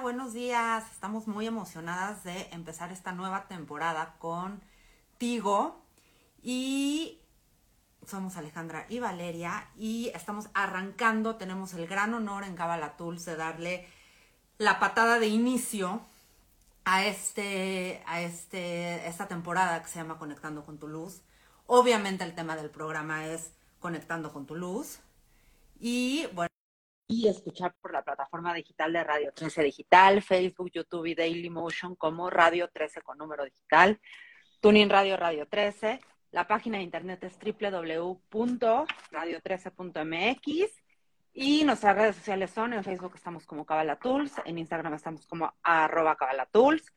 Buenos días. Estamos muy emocionadas de empezar esta nueva temporada contigo. Y somos Alejandra y Valeria y estamos arrancando. Tenemos el gran honor en Tools de darle la patada de inicio a este, a este, esta temporada que se llama Conectando con tu luz. Obviamente el tema del programa es Conectando con tu luz. Y bueno y escuchar por la plataforma digital de Radio 13 Digital, Facebook, YouTube y Daily Motion como Radio 13 con número digital, Tuning Radio Radio 13. La página de internet es www.radio13.mx y nuestras redes sociales son en Facebook estamos como Cabala Tools, en Instagram estamos como arroba Cabala Tools.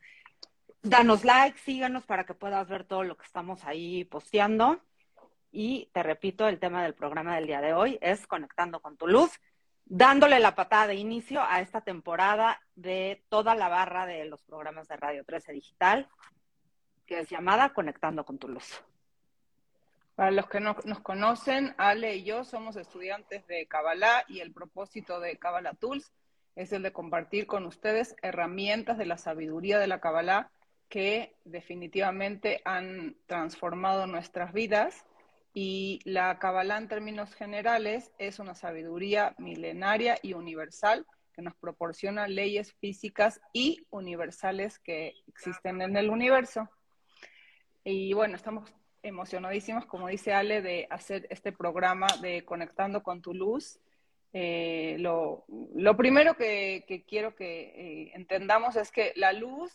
Danos like, síganos para que puedas ver todo lo que estamos ahí posteando. Y te repito, el tema del programa del día de hoy es Conectando con tu luz dándole la patada de inicio a esta temporada de toda la barra de los programas de Radio 13 Digital, que es llamada Conectando con tu luz. Para los que no nos conocen, Ale y yo somos estudiantes de Kabbalah y el propósito de Kabbalah Tools es el de compartir con ustedes herramientas de la sabiduría de la Kabbalah que definitivamente han transformado nuestras vidas y la Kabbalah en términos generales es una sabiduría milenaria y universal que nos proporciona leyes físicas y universales que existen en el universo. Y bueno, estamos emocionadísimos, como dice Ale, de hacer este programa de Conectando con tu Luz. Eh, lo, primero que, quiero que eh, entendamos es que la luz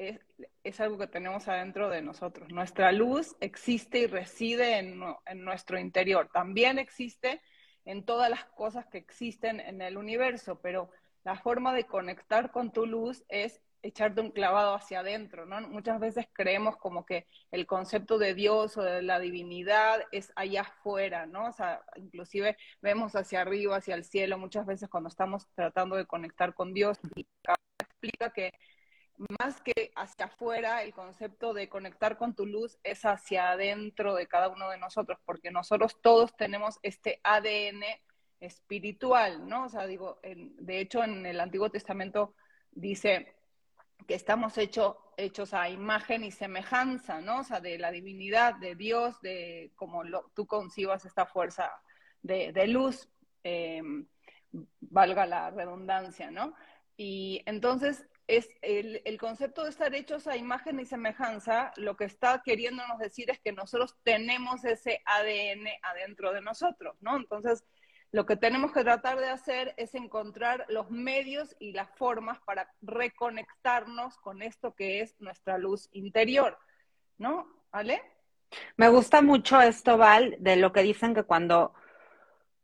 es, algo que tenemos adentro de nosotros. Nuestra luz existe y reside en, en, nuestro interior. También existe en todas las cosas que existen en el universo, pero la forma de conectar con tu luz es echarte un clavado hacia adentro, ¿no? Muchas veces creemos como que el concepto de Dios o de la divinidad es allá afuera, ¿no? O sea, inclusive vemos hacia arriba, hacia el cielo, muchas veces cuando estamos tratando de conectar con Dios, explica que más que hacia afuera, el concepto de conectar con tu luz es hacia adentro de cada uno de nosotros, porque nosotros todos tenemos este ADN espiritual, ¿no? O sea, digo, de hecho en el Antiguo Testamento dice que estamos hechos a imagen y semejanza, ¿no? O sea, de la divinidad, de Dios, de cómo tú concibas esta fuerza de, luz, eh, valga la redundancia, ¿no? Y entonces es el, concepto de estar hechos a imagen y semejanza, lo que está queriéndonos decir es que nosotros tenemos ese ADN adentro de nosotros, ¿no? Entonces, lo que tenemos que tratar de hacer es encontrar los medios y las formas para reconectarnos con esto que es nuestra luz interior, ¿no? ¿Vale? Me gusta mucho esto, Val, de lo que dicen que cuando,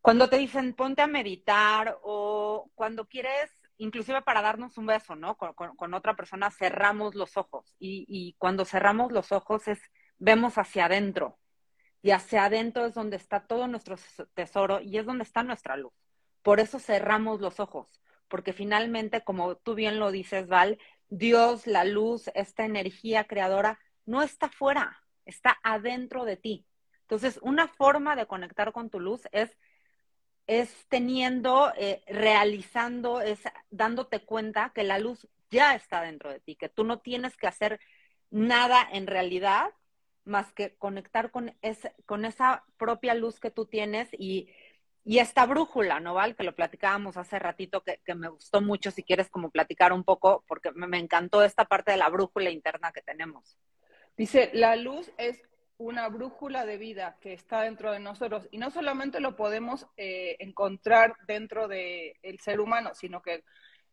cuando te dicen ponte a meditar o cuando quieres inclusive para darnos un beso, ¿no? Con, otra persona cerramos los ojos y, cuando cerramos los ojos es, vemos hacia adentro y hacia adentro es donde está todo nuestro tesoro y es donde está nuestra luz. Por eso cerramos los ojos, porque finalmente, como tú bien lo dices, Val, Dios, la luz, esta energía creadora, no está fuera, está adentro de ti. Entonces, una forma de conectar con tu luz es es teniendo, eh, realizando, es dándote cuenta que la luz ya está dentro de ti, que tú no tienes que hacer nada en realidad más que conectar con, ese, con esa propia luz que tú tienes y, y esta brújula, ¿no, Val? Que lo platicábamos hace ratito, que, que me gustó mucho, si quieres como platicar un poco, porque me, me encantó esta parte de la brújula interna que tenemos. Dice, la luz es una brújula de vida que está dentro de nosotros y no solamente lo podemos eh, encontrar dentro del el ser humano, sino que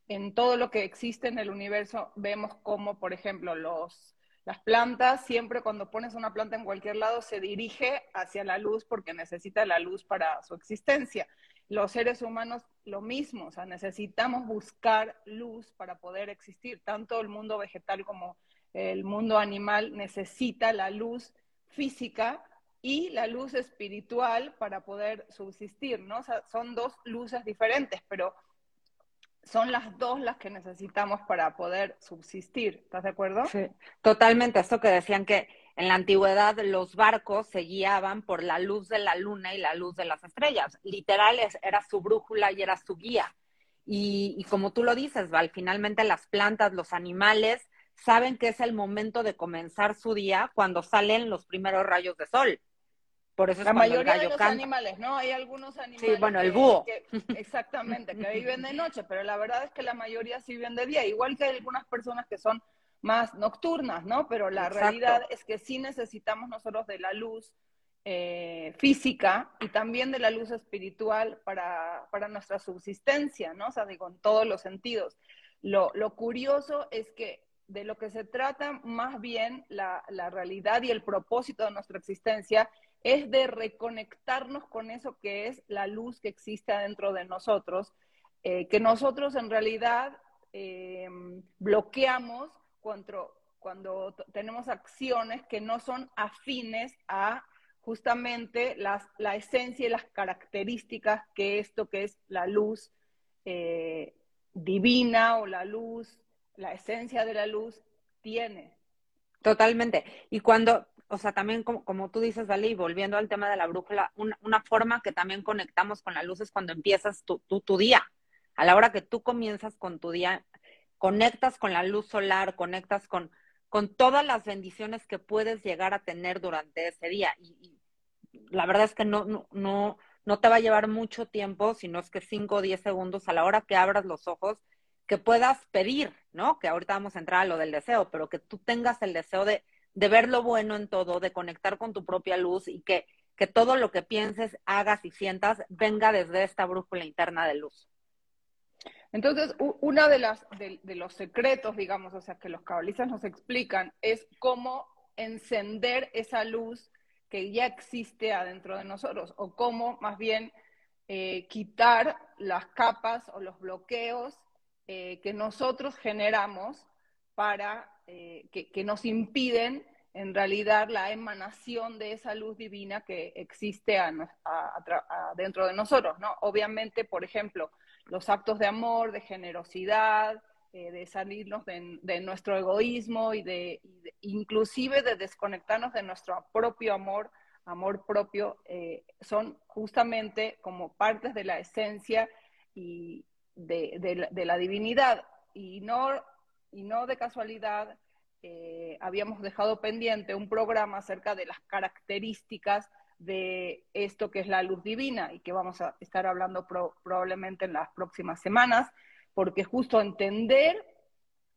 en todo lo que existe en el universo vemos como, por ejemplo, los, las plantas, siempre cuando pones una planta en cualquier lado se dirige hacia la luz porque necesita la luz para su existencia. Los seres humanos lo mismo, o sea, necesitamos buscar luz para poder existir. Tanto el mundo vegetal como el mundo animal necesita la luz física y la luz espiritual para poder subsistir, ¿no? O sea, son dos luces diferentes, pero son las dos las que necesitamos para poder subsistir. ¿Estás de acuerdo? Sí, totalmente. Esto que decían que en la antigüedad los barcos se guiaban por la luz de la luna y la luz de las estrellas. Literal era su brújula y era su guía. Y, y como tú lo dices, Val, finalmente las plantas, los animales saben que es el momento de comenzar su día cuando salen los primeros rayos de sol. Por eso es la el mayoría gallo de los canta. animales, ¿no? Hay algunos animales. Sí, bueno, el que- búho. que- exactamente, que viven de noche, pero la verdad es que la mayoría sí viven de día, igual que hay algunas personas que son más nocturnas, ¿no? Pero la Exacto. realidad es que sí necesitamos nosotros de la luz eh, física y también de la luz espiritual para, para nuestra subsistencia, ¿no? O sea, digo, en todos los sentidos. Lo, lo curioso es que de lo que se trata más bien la, la realidad y el propósito de nuestra existencia es de reconectarnos con eso que es la luz que existe adentro de nosotros, eh, que nosotros en realidad eh, bloqueamos cuando, cuando tenemos acciones que no son afines a justamente las, la esencia y las características que esto que es la luz eh, divina o la luz, la esencia de la luz tiene. Totalmente. Y cuando, o sea, también como, como tú dices, y volviendo al tema de la brújula, una, una forma que también conectamos con la luz es cuando empiezas tu, tu, tu día. A la hora que tú comienzas con tu día, conectas con la luz solar, conectas con, con todas las bendiciones que puedes llegar a tener durante ese día. Y, y la verdad es que no, no, no, no te va a llevar mucho tiempo, sino es que 5 o 10 segundos a la hora que abras los ojos, que puedas pedir, ¿no? Que ahorita vamos a entrar a lo del deseo, pero que tú tengas el deseo de, de ver lo bueno en todo, de conectar con tu propia luz y que, que todo lo que pienses, hagas y sientas venga desde esta brújula interna de luz. Entonces, u- una de las de, de los secretos, digamos, o sea, que los cabalistas nos explican, es cómo encender esa luz que ya existe adentro de nosotros, o cómo más bien eh, quitar las capas o los bloqueos eh, que nosotros generamos para eh, que, que nos impiden en realidad la emanación de esa luz divina que existe a a- a- dentro de nosotros, ¿no? Obviamente, por ejemplo, los actos de amor, de generosidad, eh, de salirnos de, de nuestro egoísmo y de, y de- inclusive de desconectarnos de nuestro propio amor, amor propio, eh, son justamente como partes de la esencia y de, la divinidad. Y no, y no de casualidad eh, habíamos dejado pendiente un programa acerca de las características de esto que es la luz divina y que vamos a estar hablando pro- probablemente en las próximas semanas, porque justo entender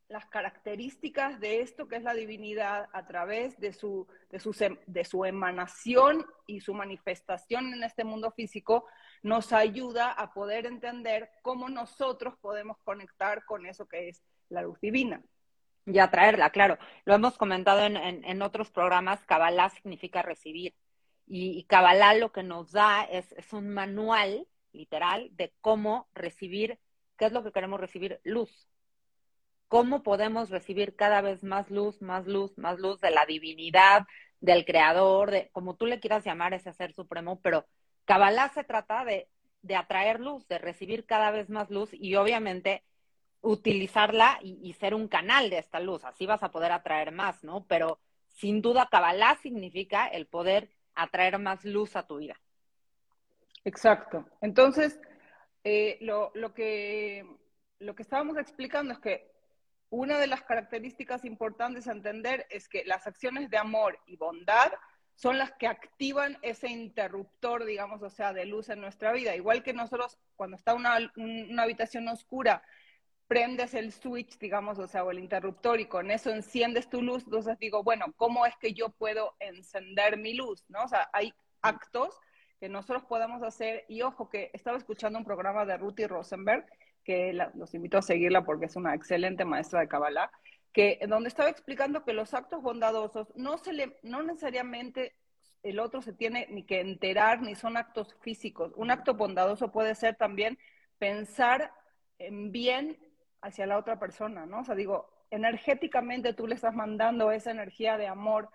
las características de esto que es la divinidad a través de su, de su, sem- de su emanación y su manifestación en este mundo físico nos ayuda a poder entender cómo nosotros podemos conectar con eso que es la luz divina. Y atraerla, claro. Lo hemos comentado en, en, en otros programas, Kabbalah significa recibir. Y, y Kabbalah lo que nos da es, es un manual, literal, de cómo recibir, qué es lo que queremos recibir, luz. Cómo podemos recibir cada vez más luz, más luz, más luz de la divinidad, del creador, de como tú le quieras llamar ese ser supremo, pero Kabbalah se trata de, de atraer luz, de recibir cada vez más luz y obviamente utilizarla y, ser un canal de esta luz. Así vas a poder atraer más, ¿no? Pero sin duda, Kabbalah significa el poder atraer más luz a tu vida. Exacto. Entonces, eh, lo, lo, que, lo que estábamos explicando es que una de las características importantes a entender es que las acciones de amor y bondad son las que activan ese interruptor, digamos, o sea, de luz en nuestra vida. Igual que nosotros, cuando está una, habitación oscura, prendes el switch, digamos, o sea, o el interruptor y con eso enciendes tu luz, entonces digo, bueno, ¿cómo es que yo puedo encender mi luz? ¿No? O sea, hay actos que nosotros podemos hacer y ojo que estaba escuchando un programa de Ruthie Rosenberg, que los invito a seguirla porque es una excelente maestra de Kabbalah, que donde estaba explicando que los actos bondadosos no se le, no necesariamente el otro se tiene ni que enterar ni son actos físicos. Un acto bondadoso puede ser también pensar en bien hacia la otra persona, ¿no? O sea, digo, energéticamente tú le estás mandando esa energía de amor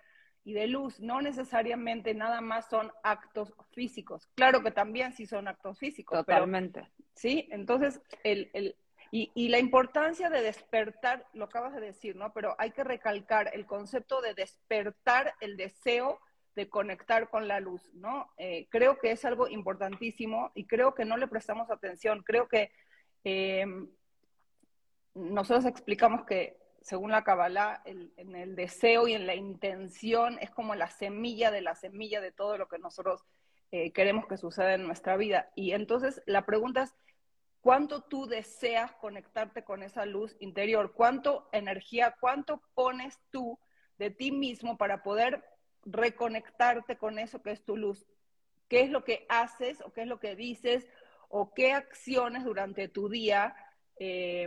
y de luz, no necesariamente nada más son actos físicos. Claro que también sí son actos físicos. Totalmente. sí, entonces el, el y, y, la importancia de despertar, lo acabas de decir, ¿no? Pero hay que recalcar el concepto de despertar el deseo de conectar con la luz, ¿no? Eh, creo que es algo importantísimo y creo que no le prestamos atención. Creo que eh, nosotros explicamos que, según la Kabbalah, el, en el deseo y en la intención es como la semilla de la semilla de todo lo que nosotros eh, queremos que suceda en nuestra vida. Y entonces la pregunta es, ¿cuánto tú deseas conectarte con esa luz interior? ¿Cuánto energía, cuánto pones tú de ti mismo para poder reconectarte con eso que es tu luz? ¿Qué es lo que haces o qué es lo que dices o qué acciones durante tu día eh,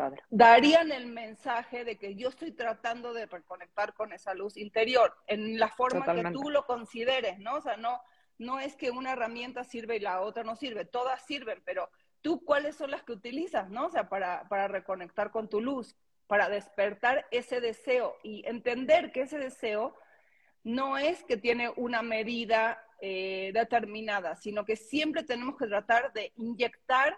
Padre. darían el mensaje de que yo estoy tratando de reconectar con esa luz interior en la forma Totalmente. que tú lo consideres, ¿no? O sea, no, no es que una herramienta sirve y la otra no sirve, todas sirven, pero tú cuáles son las que utilizas, ¿no? O sea, para, para reconectar con tu luz, para despertar ese deseo y entender que ese deseo no es que tiene una medida eh, determinada, sino que siempre tenemos que tratar de inyectar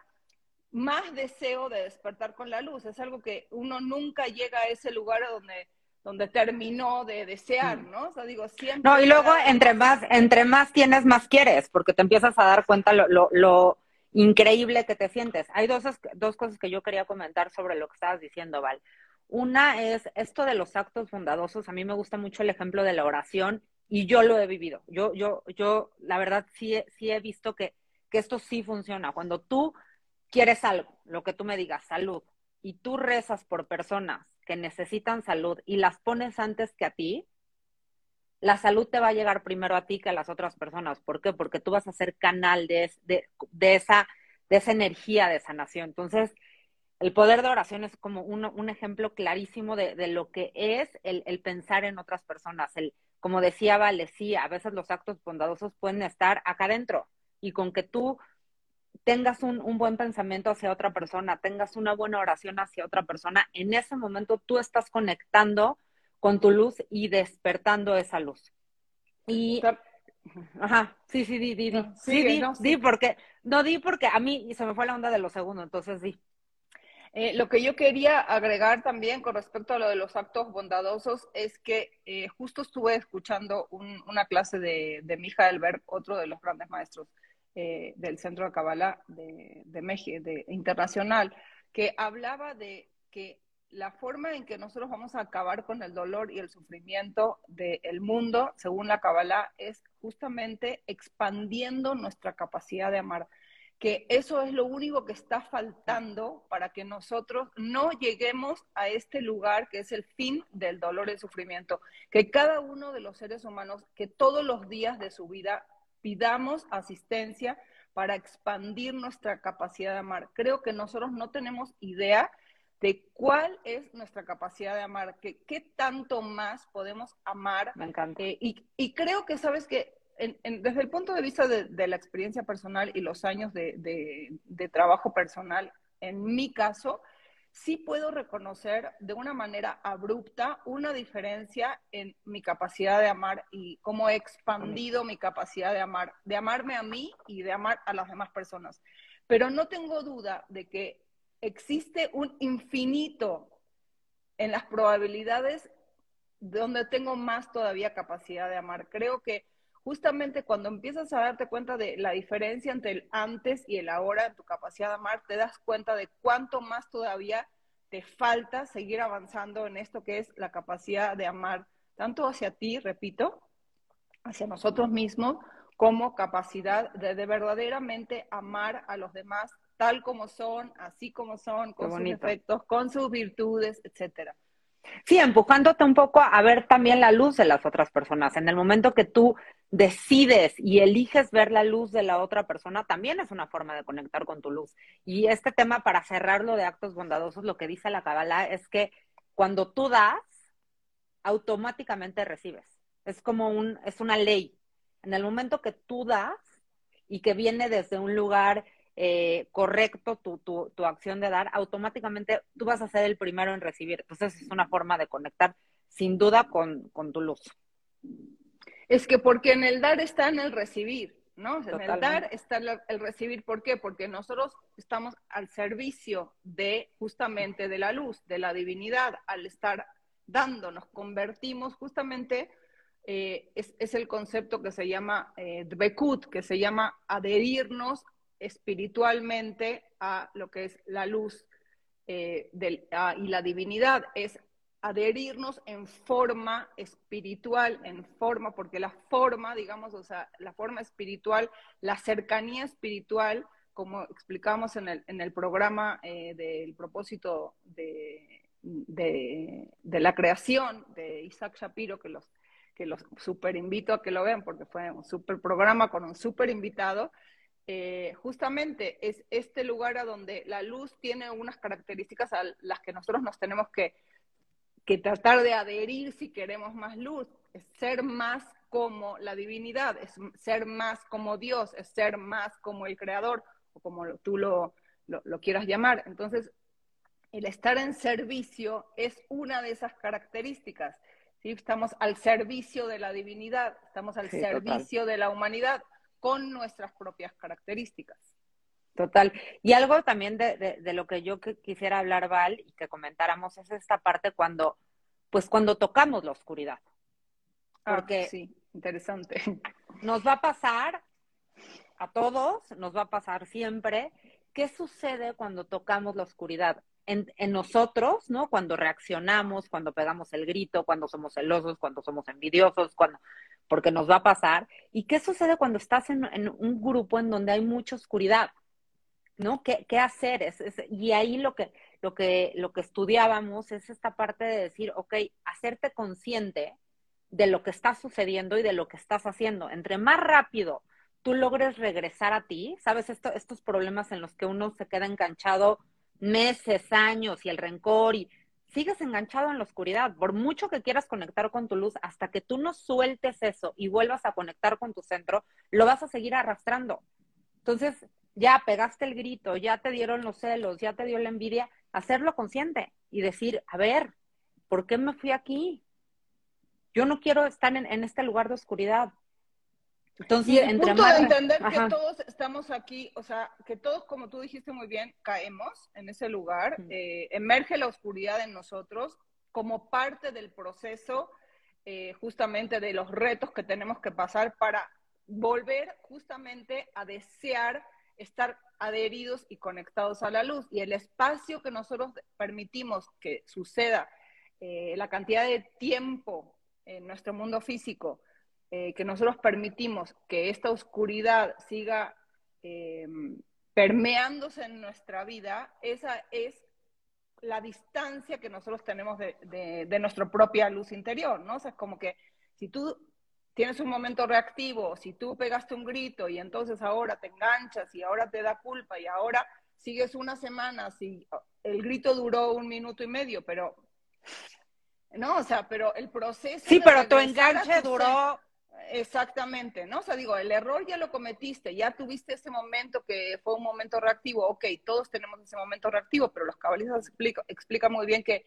más deseo de despertar con la luz. Es algo que uno nunca llega a ese lugar donde, donde terminó de desear, ¿no? O sea, digo, siempre. No, y luego entre más, entre más tienes, más quieres, porque te empiezas a dar cuenta lo, lo, lo increíble que te sientes. Hay dos, dos cosas que yo quería comentar sobre lo que estabas diciendo, Val. Una es esto de los actos bondadosos. A mí me gusta mucho el ejemplo de la oración y yo lo he vivido. Yo, yo, yo, la verdad, sí, sí he visto que, que esto sí funciona. Cuando tú quieres algo, lo que tú me digas, salud, y tú rezas por personas que necesitan salud y las pones antes que a ti, la salud te va a llegar primero a ti que a las otras personas. ¿Por qué? Porque tú vas a ser canal de, de, de esa, de esa energía de sanación. Entonces, el poder de oración es como un, ejemplo clarísimo de, lo que es el, el, pensar en otras personas. El, como decía Vale, sí, a veces los actos bondadosos pueden estar acá adentro y con que tú tengas un, un, buen pensamiento hacia otra persona, tengas una buena oración hacia otra persona, en ese momento tú estás conectando con tu luz y despertando esa luz. Y, ajá, sí, sí, di, di, di. No, sí, di, no, sí. di, porque, no di porque a mí se me fue la onda de los segundos, entonces di. Eh, lo que yo quería agregar también con respecto a lo de los actos bondadosos es que eh, justo estuve escuchando un, una clase de, de Mijael Berg, otro de los grandes maestros eh, del Centro de Kabbalah de, de México, de, internacional, que hablaba de que la forma en que nosotros vamos a acabar con el dolor y el sufrimiento del mundo, según la Kabbalah, es justamente expandiendo nuestra capacidad de amar que eso es lo único que está faltando para que nosotros no lleguemos a este lugar que es el fin del dolor y el sufrimiento. Que cada uno de los seres humanos, que todos los días de su vida pidamos asistencia para expandir nuestra capacidad de amar. Creo que nosotros no tenemos idea de cuál es nuestra capacidad de amar, que qué tanto más podemos amar. Me encanta. Eh, y, y creo que, sabes que en, en, desde el punto de vista de, de, la experiencia personal y los años de, de, de, trabajo personal, en mi caso, sí puedo reconocer de una manera abrupta una diferencia en mi capacidad de amar y cómo he expandido mi capacidad de amar, de amarme a mí y de amar a las demás personas. Pero no tengo duda de que existe un infinito en las probabilidades donde tengo más todavía capacidad de amar. Creo que justamente cuando empiezas a darte cuenta de la diferencia entre el antes y el ahora en tu capacidad de amar, te das cuenta de cuánto más todavía te falta seguir avanzando en esto que es la capacidad de amar, tanto hacia ti, repito, hacia nosotros mismos como capacidad de, de verdaderamente amar a los demás tal como son, así como son, con sus defectos, con sus virtudes, etcétera. Sí, empujándote un poco a ver también la luz de las otras personas. En el momento que tú decides y eliges ver la luz de la otra persona, también es una forma de conectar con tu luz. Y este tema, para cerrarlo de actos bondadosos, lo que dice la Kabbalah es que cuando tú das, automáticamente recibes. Es como un, es una ley. En el momento que tú das y que viene desde un lugar eh, correcto tu, tu, tu, acción de dar, automáticamente tú vas a ser el primero en recibir. Entonces es una forma de conectar sin duda con, con tu luz. Es que porque en el dar está en el recibir, ¿no? en el dar está el, el, recibir. ¿Por qué? Porque nosotros estamos al servicio de justamente de la luz, de la divinidad, al estar dando, nos convertimos justamente, eh, es, es, el concepto que se llama eh, dbekut, que se llama adherirnos espiritualmente a lo que es la luz eh, del, y la divinidad, es adherirnos en forma espiritual, en forma, porque la forma, digamos, o sea, la forma espiritual, la cercanía espiritual, como explicamos en el, en el programa eh, del propósito de, de, de, la creación de Isaac Shapiro, que los, que los super invito a que lo vean, porque fue un super programa con un super invitado, eh, justamente es este lugar a donde la luz tiene unas características a las que nosotros nos tenemos que, que tratar de adherir si queremos más luz, es ser más como la divinidad, es ser más como Dios, es ser más como el creador, o como tú lo, lo, lo quieras llamar. Entonces, el estar en servicio es una de esas características. ¿sí? Estamos al servicio de la divinidad, estamos al sí, servicio total. de la humanidad con nuestras propias características. Total. Y algo también de, de, de, lo que yo quisiera hablar, Val, y que comentáramos, es esta parte cuando, pues cuando tocamos la oscuridad. Ah, Porque ah, sí, interesante. Nos va a pasar a todos, nos va a pasar siempre. ¿Qué sucede cuando tocamos la oscuridad? En, en, nosotros, ¿no? Cuando reaccionamos, cuando pegamos el grito, cuando somos celosos, cuando somos envidiosos, cuando porque nos va a pasar. ¿Y qué sucede cuando estás en, un grupo en donde hay mucha oscuridad? ¿No? ¿Qué, qué hacer? Es, es, y ahí lo que, lo, que, lo que estudiábamos es esta parte de decir, ok, hacerte consciente de lo que está sucediendo y de lo que estás haciendo. Entre más rápido tú logres regresar a ti, ¿sabes? Esto, estos problemas en los que uno se queda enganchado meses, años y el rencor y sigues enganchado en la oscuridad. Por mucho que quieras conectar con tu luz, hasta que tú no sueltes eso y vuelvas a conectar con tu centro, lo vas a seguir arrastrando. Entonces, ya pegaste el grito, ya te dieron los celos, ya te dio la envidia, hacerlo consciente y decir, a ver, ¿por qué me fui aquí? Yo no quiero estar en, en este lugar de oscuridad. Entonces, y el entre punto más... de entender Ajá. que todos estamos aquí, o sea, que todos, como tú dijiste muy bien, caemos en ese lugar, -huh. eh, emerge la oscuridad en nosotros como parte del proceso eh, justamente de los retos que tenemos que pasar para volver justamente a desear estar adheridos y conectados a la luz. Y el espacio que nosotros permitimos que suceda, eh, la cantidad de tiempo en nuestro mundo físico, eh, que nosotros permitimos que esta oscuridad siga eh, permeándose en nuestra vida, esa es la distancia que nosotros tenemos de, de, de, nuestra propia luz interior, ¿no? O sea, es como que si tú tienes un momento reactivo, si tú pegaste un grito y entonces ahora te enganchas y ahora te da culpa y ahora sigues una semana, si el grito duró un minuto y medio, pero no, o sea, pero el proceso. Sí, pero tu enganche duró Exactamente, ¿no? O sea, digo, el error ya lo cometiste, ya tuviste ese momento que fue un momento reactivo, ok, todos tenemos ese momento reactivo, pero los cabalistas explican explica muy bien que,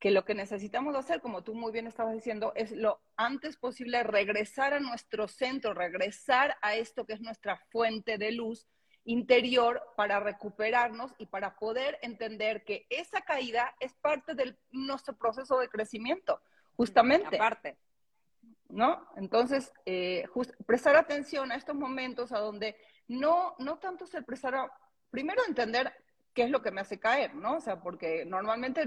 que lo que necesitamos hacer, como tú muy bien estabas diciendo, es lo antes posible regresar a nuestro centro, regresar a esto que es nuestra fuente de luz interior para recuperarnos y para poder entender que esa caída es parte de nuestro proceso de crecimiento, justamente. Aparte. ¿No? Entonces, eh, prestar atención a estos momentos a donde no, no tanto se prestar, primero entender qué es lo que me hace caer, ¿no? O sea, porque normalmente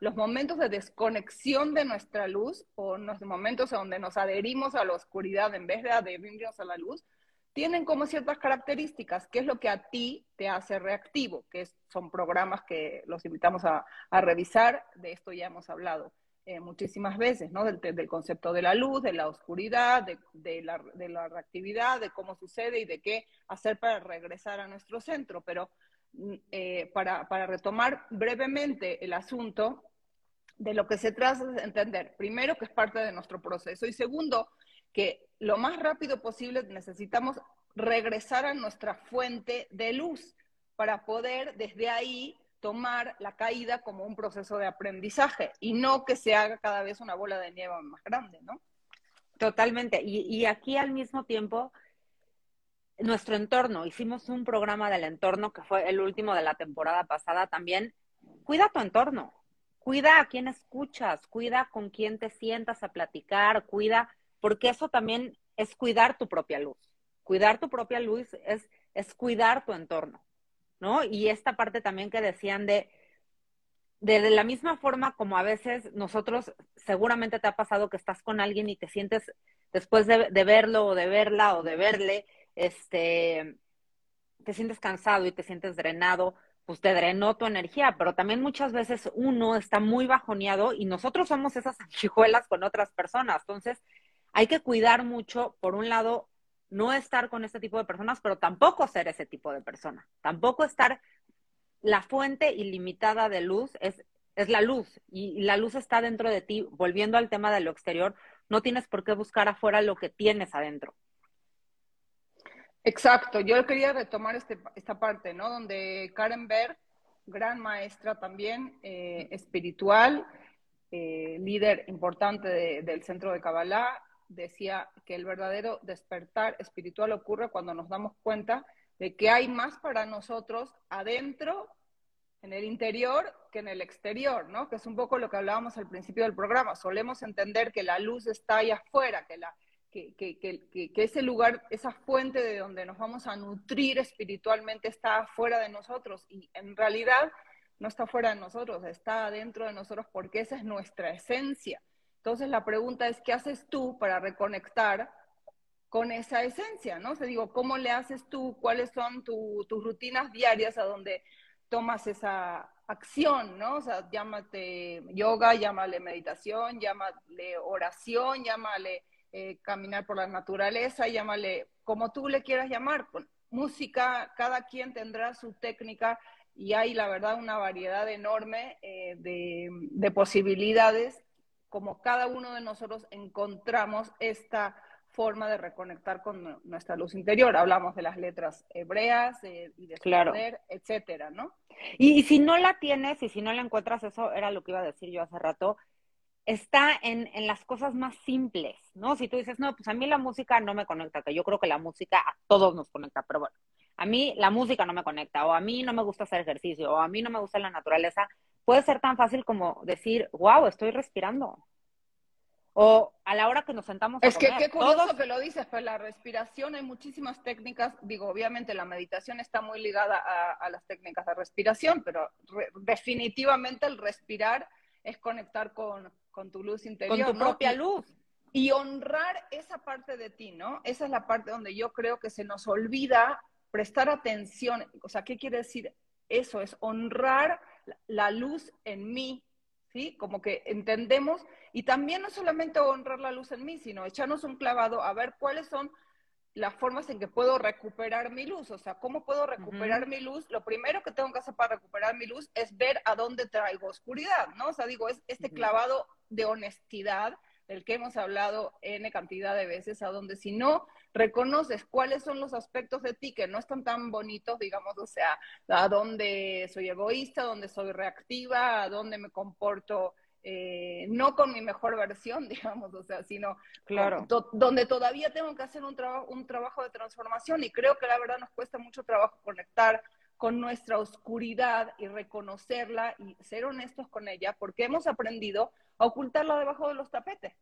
los momentos de desconexión de nuestra luz o los momentos donde nos adherimos a la oscuridad en vez de adherirnos a la luz, tienen como ciertas características, qué es lo que a ti te hace reactivo, que son programas que los invitamos a, a revisar, de esto ya hemos hablado. Eh, muchísimas veces, ¿no? Del, concepto de la luz, de la oscuridad, de, la, reactividad, de cómo sucede y de qué hacer para regresar a nuestro centro. Pero mm, eh, para, para, retomar brevemente el asunto, de lo que se trata es entender, primero, que es parte de nuestro proceso y segundo, que lo más rápido posible necesitamos regresar a nuestra fuente de luz para poder desde ahí tomar la caída como un proceso de aprendizaje y no que se haga cada vez una bola de nieve más grande, ¿no? Totalmente. Y, aquí al mismo tiempo, nuestro entorno, hicimos un programa del entorno que fue el último de la temporada pasada también. Cuida tu entorno, cuida a quién escuchas, cuida con quién te sientas a platicar, cuida, porque eso también es cuidar tu propia luz. Cuidar tu propia luz es, es cuidar tu entorno. ¿No? Y esta parte también que decían de, de, la misma forma como a veces nosotros, seguramente te ha pasado que estás con alguien y te sientes, después de, de verlo o de verla o de verle, este, te sientes cansado y te sientes drenado, pues te drenó tu energía, pero también muchas veces uno está muy bajoneado y nosotros somos esas sanguijuelas con otras personas. Entonces, hay que cuidar mucho, por un lado, no estar con este tipo de personas, pero tampoco ser ese tipo de persona. Tampoco estar, la fuente ilimitada de luz es, es la luz y, la luz está dentro de ti. Volviendo al tema de lo exterior, no tienes por qué buscar afuera lo que tienes adentro. Exacto, yo quería retomar este, esta parte, ¿no? Donde Karen Berg, gran maestra también eh, espiritual, eh, líder importante de, del centro de Kabbalah, decía que el verdadero despertar espiritual ocurre cuando nos damos cuenta de que hay más para nosotros adentro, en el interior, que en el exterior, ¿no? Que es un poco lo que hablábamos al principio del programa. Solemos entender que la luz está ahí afuera, que, la, que, que, que, que ese lugar, esa fuente de donde nos vamos a nutrir espiritualmente está afuera de nosotros y en realidad no está fuera de nosotros, está adentro de nosotros porque esa es nuestra esencia. Entonces la pregunta es, ¿qué haces tú para reconectar con esa esencia? ¿no? O digo, ¿cómo le haces tú? ¿Cuáles son tu, tus rutinas diarias a donde tomas esa acción? ¿no? O sea, llámate yoga, llámale meditación, llámale oración, llámale eh, caminar por la naturaleza, llámale como tú le quieras llamar. música, cada quien tendrá su técnica y hay, la verdad, una variedad enorme eh, de, de posibilidades como cada uno de nosotros encontramos esta forma de reconectar con nuestra luz interior. Hablamos de las letras hebreas y de claro. poder, etcétera, ¿no? Y, y, si no la tienes y si no la encuentras, eso era lo que iba a decir yo hace rato, está en, en, las cosas más simples, ¿no? Si tú dices, no, pues a mí la música no me conecta, que yo creo que la música a todos nos conecta, pero bueno, a mí la música no me conecta, o a mí no me gusta hacer ejercicio, o a mí no me gusta la naturaleza, puede ser tan fácil como decir, wow, estoy respirando. O a la hora que nos sentamos. Es a que comer. qué curioso Todos- que lo dices, pero la respiración hay muchísimas técnicas. Digo, obviamente la meditación está muy ligada a, a las técnicas de respiración, pero re- definitivamente el respirar es conectar con, con tu luz interior. con tu ¿no? propia luz. y honrar esa parte de ti, ¿no? Esa es la parte donde yo creo que se nos olvida prestar atención. O sea, ¿qué quiere decir eso? Es honrar la- luz en mí, ¿sí? Como que entendemos, y también no solamente honrar la luz en mí, sino echarnos un clavado a ver cuáles son las formas en que puedo recuperar mi luz. O sea, ¿cómo puedo recuperar mi luz? Lo primero que tengo que hacer para recuperar mi luz es ver a dónde traigo oscuridad, ¿no? O sea, digo, es este clavado de honestidad del que hemos hablado N cantidad de veces, a donde si no reconoces cuáles son los aspectos de ti que no están tan bonitos, digamos, o sea, a dónde soy egoísta, a dónde soy reactiva, a dónde me comporto eh, no con mi mejor versión, digamos, o sea, sino Claro. to- donde todavía tengo que hacer un, trabajo un trabajo de transformación y creo que la verdad nos cuesta mucho trabajo conectar con nuestra oscuridad y reconocerla y ser honestos con ella porque hemos aprendido a ocultarla debajo de los tapetes.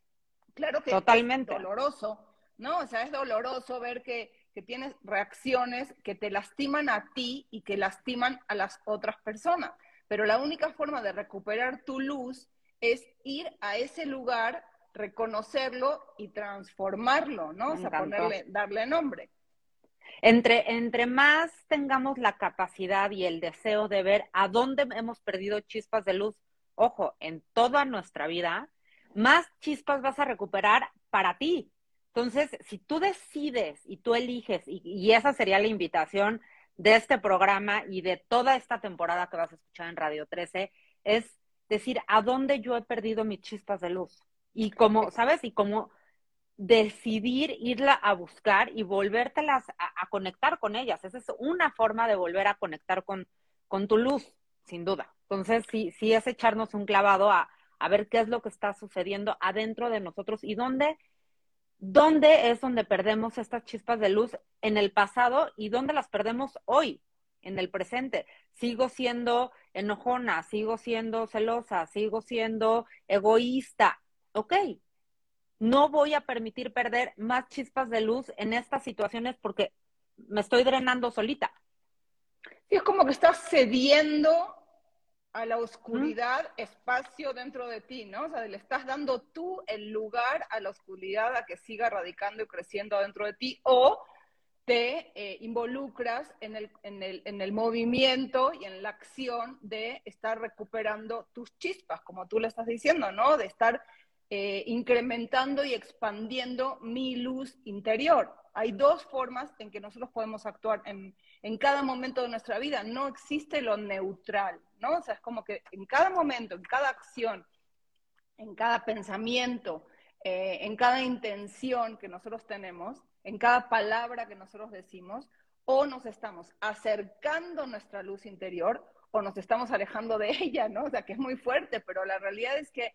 Claro que Totalmente. es doloroso, ¿no? O sea, es doloroso ver que, que tienes reacciones que te lastiman a ti y que lastiman a las otras personas. Pero la única forma de recuperar tu luz es ir a ese lugar, reconocerlo y transformarlo, ¿no? Me o sea, encantó. ponerle, darle nombre. Entre, entre más tengamos la capacidad y el deseo de ver a dónde hemos perdido chispas de luz, ojo, en toda nuestra vida, más chispas vas a recuperar para ti. Entonces, si tú decides y tú eliges, y, y esa sería la invitación de este programa y de toda esta temporada que vas a escuchar en Radio 13, es decir, a dónde yo he perdido mis chispas de luz. Y como, ¿sabes? Y como decidir irla a buscar y volvértelas a, a conectar con ellas. Esa es una forma de volver a conectar con, con tu luz, sin duda. Entonces, sí, sí es echarnos un clavado a, a ver qué es lo que está sucediendo adentro de nosotros y dónde, dónde es donde perdemos estas chispas de luz en el pasado y dónde las perdemos hoy, en el presente. Sigo siendo enojona, sigo siendo celosa, sigo siendo egoísta. Ok, no voy a permitir perder más chispas de luz en estas situaciones porque me estoy drenando solita. Es como que estás cediendo a la oscuridad espacio dentro de ti, ¿no? O sea, le estás dando tú el lugar a la oscuridad a que siga radicando y creciendo dentro de ti o te eh, involucras en el, en, el, en el movimiento y en la acción de estar recuperando tus chispas, como tú le estás diciendo, ¿no? De estar eh, incrementando y expandiendo mi luz interior. Hay dos formas en que nosotros podemos actuar en, en, cada momento de nuestra vida. No existe lo neutral, ¿no? O sea, es como que en cada momento, en cada acción, en cada pensamiento, eh, en cada intención que nosotros tenemos, en cada palabra que nosotros decimos, o nos estamos acercando nuestra luz interior o nos estamos alejando de ella, ¿no? O sea, que es muy fuerte, pero la realidad es que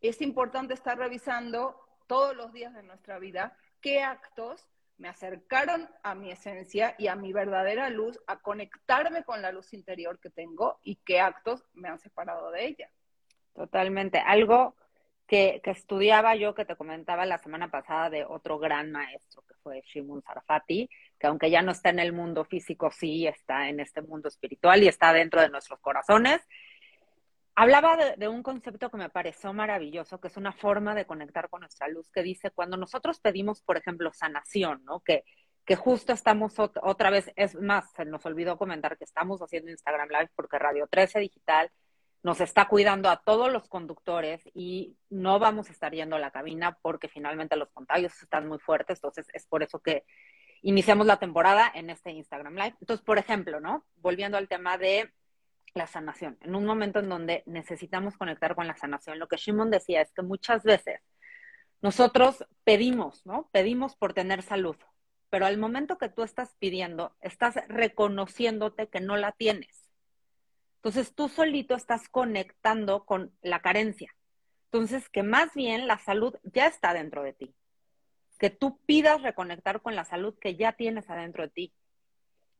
es importante estar revisando todos los días de nuestra vida qué actos me acercaron a mi esencia y a mi verdadera luz, a conectarme con la luz interior que tengo y qué actos me han separado de ella. Totalmente. Algo que, que estudiaba yo, que te comentaba la semana pasada de otro gran maestro, que fue Shimon Sarfati, que aunque ya no está en el mundo físico, sí está en este mundo espiritual y está dentro de nuestros corazones. Hablaba de, un concepto que me pareció maravilloso, que es una forma de conectar con nuestra luz, que dice, cuando nosotros pedimos, por ejemplo, sanación, ¿no? Que, que justo estamos ot otra vez, es más, se nos olvidó comentar que estamos haciendo Instagram Live porque Radio 13 Digital nos está cuidando a todos los conductores y no vamos a estar yendo a la cabina porque finalmente los contagios están muy fuertes, entonces es por eso que iniciamos la temporada en este Instagram Live. Entonces, por ejemplo, ¿no? Volviendo al tema de la sanación, en un momento en donde necesitamos conectar con la sanación, lo que Shimon decía es que muchas veces nosotros pedimos, ¿no? Pedimos por tener salud, pero al momento que tú estás pidiendo, estás reconociéndote que no la tienes. Entonces tú solito estás conectando con la carencia. Entonces que más bien la salud ya está dentro de ti. Que tú pidas reconectar con la salud que ya tienes adentro de ti.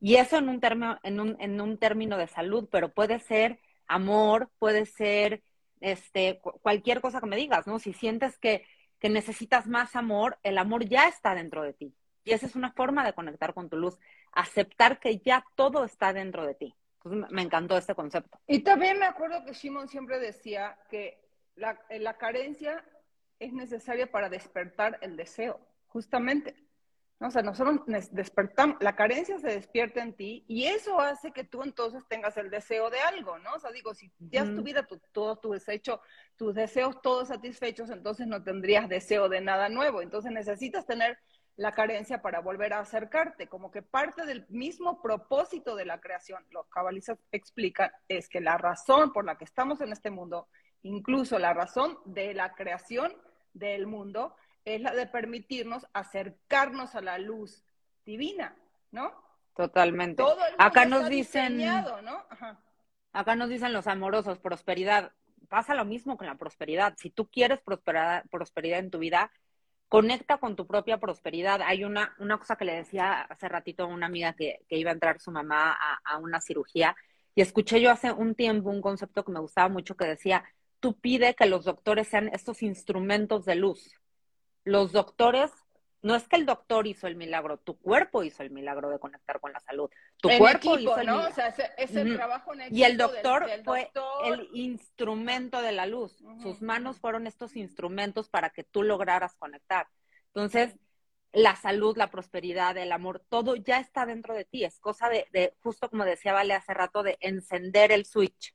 Y eso en un, término, en, un, en un término de salud, pero puede ser amor, puede ser este, cualquier cosa que me digas, ¿no? Si sientes que, que necesitas más amor, el amor ya está dentro de ti. Y esa es una forma de conectar con tu luz, aceptar que ya todo está dentro de ti. Entonces, me encantó este concepto. Y también me acuerdo que Shimon siempre decía que la, la carencia es necesaria para despertar el deseo, justamente. ¿No? O sea, nosotros despertamos, la carencia se despierta en ti y eso hace que tú entonces tengas el deseo de algo, ¿no? O sea, digo, si ya tu, todo tu desecho, tus deseos todos satisfechos, entonces no tendrías deseo de nada nuevo. Entonces necesitas tener la carencia para volver a acercarte, como que parte del mismo propósito de la creación, los cabalistas explican, es que la razón por la que estamos en este mundo, incluso la razón de la creación del mundo, es la de permitirnos acercarnos a la luz divina, ¿no? Totalmente. Todo el mundo acá nos dicen, ¿no? Ajá. acá nos dicen los amorosos, prosperidad. Pasa lo mismo con la prosperidad. Si tú quieres prosperidad, prosperidad en tu vida, conecta con tu propia prosperidad. Hay una, una cosa que le decía hace ratito a una amiga que, que iba a entrar su mamá a, a, una cirugía y escuché yo hace un tiempo un concepto que me gustaba mucho que decía, tú pide que los doctores sean estos instrumentos de luz. Los doctores No es que el doctor hizo el milagro, tu cuerpo hizo el milagro de conectar con la salud. Tu cuerpo equipo, hizo el ¿no? milagro. O sea, ese- trabajo en equipo Y el doctor del fue doctor. el instrumento de la luz. Sus manos fueron estos instrumentos para que tú lograras conectar. Entonces, la salud, la prosperidad, el amor, todo ya está dentro de ti. Es cosa de, de justo como decía Vale hace rato, de encender el switch,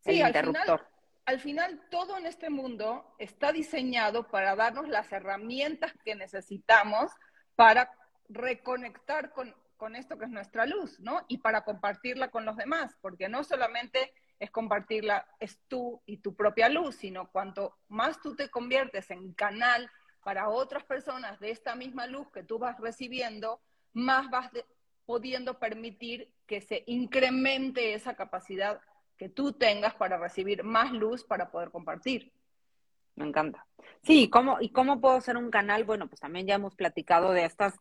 Sí, el al final, interruptor. Al final todo en este mundo está diseñado para darnos las herramientas que necesitamos para reconectar con, con esto que es nuestra luz, ¿no? Y para compartirla con los demás, porque no solamente es compartirla, es tú y tu propia luz, sino cuanto más tú te conviertes en canal para otras personas de esta misma luz que tú vas recibiendo, más vas de- pudiendo permitir que se incremente esa capacidad que tú tengas para recibir más luz para poder compartir. Me encanta. Sí, ¿y cómo, ¿y cómo puedo ser un canal? Bueno, pues también ya hemos platicado de estas,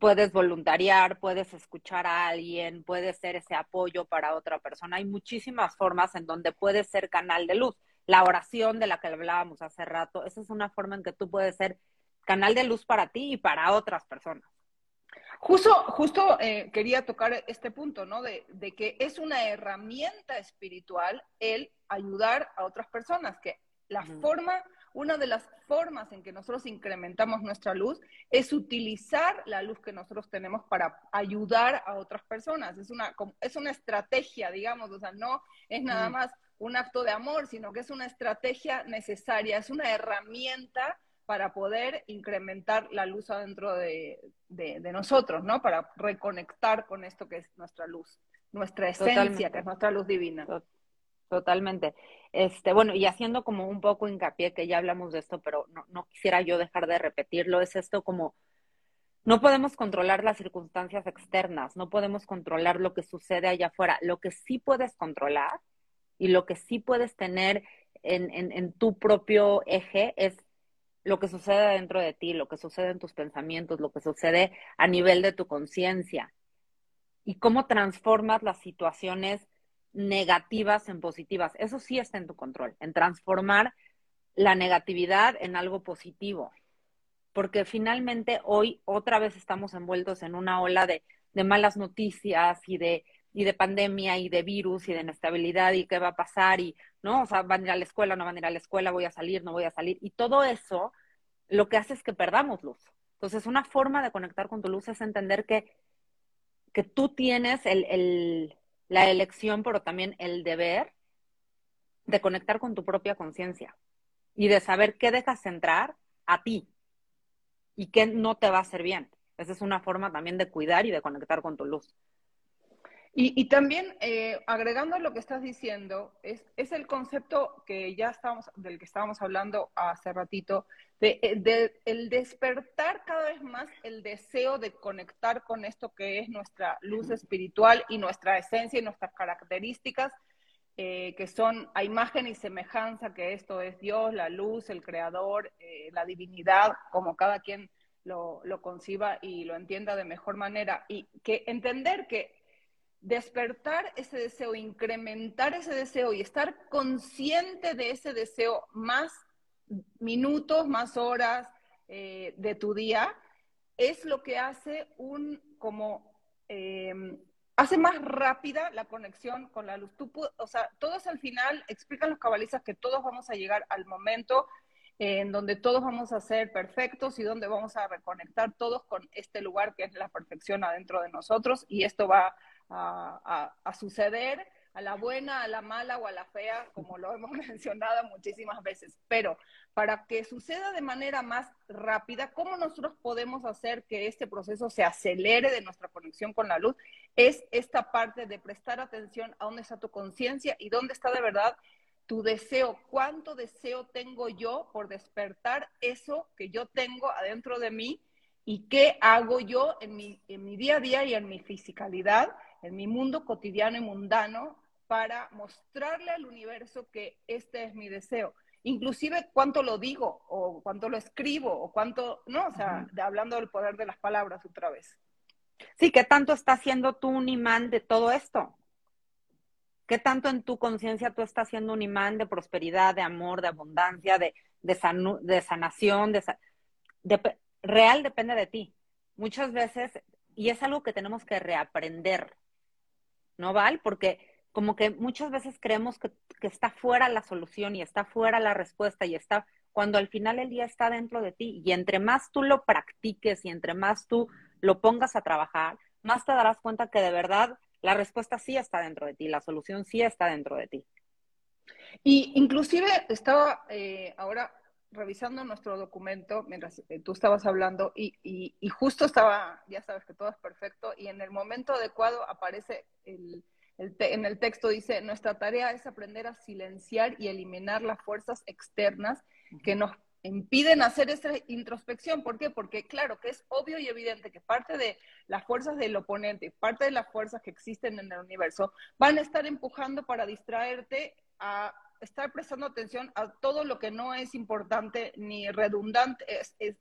puedes voluntariar, puedes escuchar a alguien, puedes ser ese apoyo para otra persona. Hay muchísimas formas en donde puedes ser canal de luz. La oración de la que hablábamos hace rato, esa es una forma en que tú puedes ser canal de luz para ti y para otras personas. Justo, justo eh, quería tocar este punto, ¿no? De, de que es una herramienta espiritual el ayudar a otras personas, que la forma, una de las formas en que nosotros incrementamos nuestra luz es utilizar la luz que nosotros tenemos para ayudar a otras personas. Es una, es una estrategia, digamos, o sea, no es nada Mm. más un acto de amor, sino que es una estrategia necesaria, es una herramienta para poder incrementar la luz adentro de, de- de nosotros, ¿no? Para reconectar con esto que es nuestra luz, nuestra esencia, Totalmente. que es nuestra luz divina. Totalmente. Este, bueno, y haciendo como un poco hincapié, que ya hablamos de esto, pero no, no quisiera yo dejar de repetirlo, es esto como, no podemos controlar las circunstancias externas, no podemos controlar lo que sucede allá afuera. Lo que sí puedes controlar y lo que sí puedes tener en, en, en tu propio eje es lo que sucede dentro de ti, lo que sucede en tus pensamientos, lo que sucede a nivel de tu conciencia y cómo transformas las situaciones negativas en positivas. Eso sí está en tu control, en transformar la negatividad en algo positivo. Porque finalmente hoy otra vez estamos envueltos en una ola de, de malas noticias y de, y de pandemia y de virus y de inestabilidad y qué va a pasar y, ¿no? O sea, van a ir a la escuela, no van a ir a la escuela, voy a salir, no voy a salir. Y todo eso lo que hace es que perdamos luz. Entonces, una forma de conectar con tu luz es entender que, que tú tienes el, el, la elección, pero también el deber de conectar con tu propia conciencia y de saber qué dejas entrar a ti y qué no te va a hacer bien. Esa es una forma también de cuidar y de conectar con tu luz. Y, también, eh, agregando lo que estás diciendo, es, es el concepto que ya estábamos, del que estábamos hablando hace ratito, de, de el despertar cada vez más el deseo de conectar con esto que es nuestra luz espiritual y nuestra esencia y nuestras características, eh, que son a imagen y semejanza, que esto es Dios, la luz, el creador, eh, la divinidad, como cada quien lo, lo conciba y lo entienda de mejor manera. Y que entender que despertar ese deseo, incrementar ese deseo y estar consciente de ese deseo más minutos, más horas eh, de tu día, es lo que hace un como eh, hace más rápida la conexión con la luz. Tú, o sea, todos al final explican los cabalistas que todos vamos a llegar al momento en donde todos vamos a ser perfectos y donde vamos a reconectar todos con este lugar que es la perfección adentro de nosotros y esto va a, suceder a la buena, a la mala o a la fea, como lo hemos mencionado muchísimas veces. Pero para que suceda de manera más rápida, ¿cómo nosotros podemos hacer que este proceso se acelere de nuestra conexión con la luz? Es esta parte de prestar atención a dónde está tu conciencia y dónde está de verdad tu deseo. ¿Cuánto deseo tengo yo por despertar eso que yo tengo adentro de mí? ¿Y qué hago yo en mi, en mi día a día y en mi fisicalidad? En mi mundo cotidiano y mundano para mostrarle al universo que este es mi deseo. Inclusive cuánto lo digo o cuánto lo escribo o cuánto, no, o sea, de, hablando del poder de las palabras otra vez. Sí, ¿qué tanto está haciendo tú un imán de todo esto? ¿Qué tanto en tu conciencia tú estás haciendo un imán de prosperidad, de amor, de abundancia, de, de, sanu, de sanación? De sa real depende de ti. Muchas veces, y es algo que tenemos que reaprender, ¿no, Val? Porque como que muchas veces creemos que, está fuera la solución y está fuera la respuesta y está cuando al final el día está dentro de ti. Y entre más tú lo practiques y entre más tú lo pongas a trabajar, más te darás cuenta que de verdad la respuesta sí está dentro de ti, la solución sí está dentro de ti. Y inclusive estaba eh, ahora revisando nuestro documento mientras eh, tú estabas hablando y, y, justo estaba, ya sabes que todo es perfecto, y en el momento adecuado aparece el, el en el texto dice, nuestra tarea es aprender a silenciar y eliminar las fuerzas externas que nos impiden hacer esa introspección. ¿Por qué? Porque claro que es obvio y evidente que parte de las fuerzas del oponente, parte de las fuerzas que existen en el universo, van a estar empujando para distraerte a estar prestando atención a todo lo que no es importante ni redundante, es,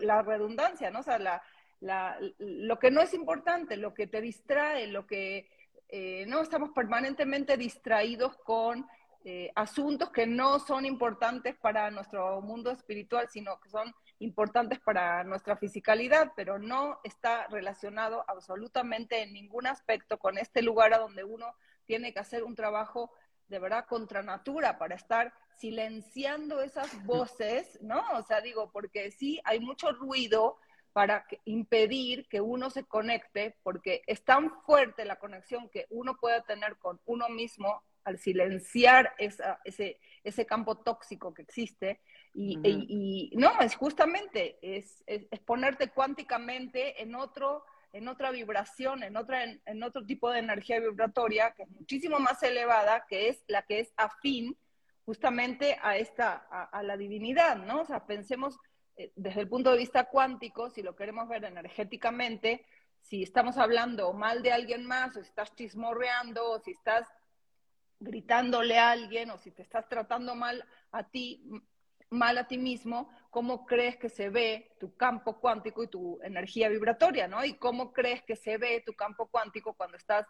la redundancia, ¿no? Sea, la, la, lo que no es importante, lo que te distrae, lo que eh, no estamos permanentemente distraídos con eh, asuntos que no son importantes para nuestro mundo espiritual, sino que son importantes para nuestra fisicalidad, pero no está relacionado absolutamente en ningún aspecto con este lugar a donde uno tiene que hacer un trabajo de verdad contra natura para estar silenciando esas voces, ¿no? O sea, digo, porque sí hay mucho ruido para impedir que uno se conecte, porque es tan fuerte la conexión que uno puede tener con uno mismo al silenciar esa, ese, ese campo tóxico que existe. Y, y, no, es justamente, es, es, ponerte cuánticamente en otro en otra vibración, en, otra, en, otro tipo de energía vibratoria que es muchísimo más elevada, que es la que es afín justamente a esta, a, la divinidad, ¿no? O sea, pensemos eh, desde el punto de vista cuántico, si lo queremos ver energéticamente, si estamos hablando mal de alguien más, o si estás chismorreando, o si estás gritándole a alguien o si te estás tratando mal a ti, mal a ti mismo, cómo crees que se ve tu campo cuántico y tu energía vibratoria, ¿no? Y cómo crees que se ve tu campo cuántico cuando estás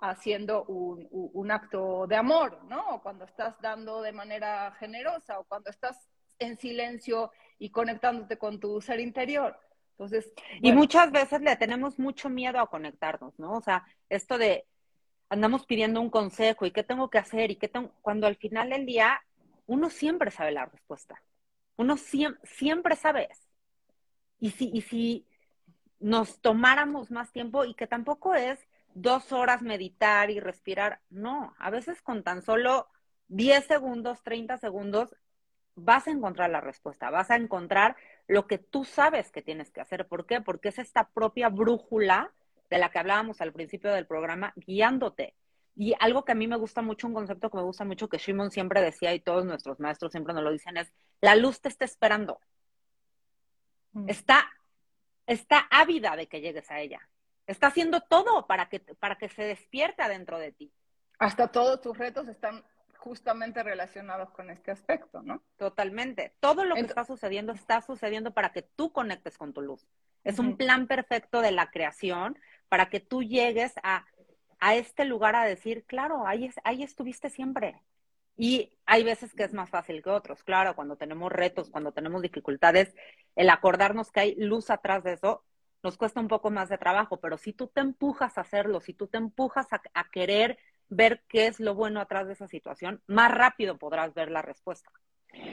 haciendo un, un acto de amor, ¿no? O cuando estás dando de manera generosa o cuando estás en silencio y conectándote con tu ser interior. Entonces, y muchas veces le tenemos mucho miedo a conectarnos, ¿no? O sea, esto de andamos pidiendo un consejo y qué tengo que hacer y qué tengo, cuando al final del día uno siempre sabe la respuesta. Uno siempre, siempre sabe. Y si, y si nos tomáramos más tiempo y que tampoco es dos horas meditar y respirar, no, a veces con tan solo 10 segundos, 30 segundos, vas a encontrar la respuesta, vas a encontrar lo que tú sabes que tienes que hacer. ¿Por qué? Porque es esta propia brújula de la que hablábamos al principio del programa, guiándote. Y algo que a mí me gusta mucho, un concepto que me gusta mucho, que Shimon siempre decía y todos nuestros maestros siempre nos lo dicen, es, la luz te está esperando. Mm. Está, está ávida de que llegues a ella. Está haciendo todo para que, para que se despierte adentro de ti. Hasta todos tus retos están justamente relacionados con este aspecto, ¿no? Totalmente. Todo lo que está sucediendo está sucediendo para que tú conectes con tu luz. Es un plan perfecto de la creación para que tú llegues a, a este lugar a decir, claro, ahí, ahí estuviste siempre. Y hay veces que es más fácil que otros, claro, cuando tenemos retos, cuando tenemos dificultades, el acordarnos que hay luz atrás de eso nos cuesta un poco más de trabajo, pero si tú te empujas a hacerlo, si tú te empujas a, a querer ver qué es lo bueno atrás de esa situación, más rápido podrás ver la respuesta.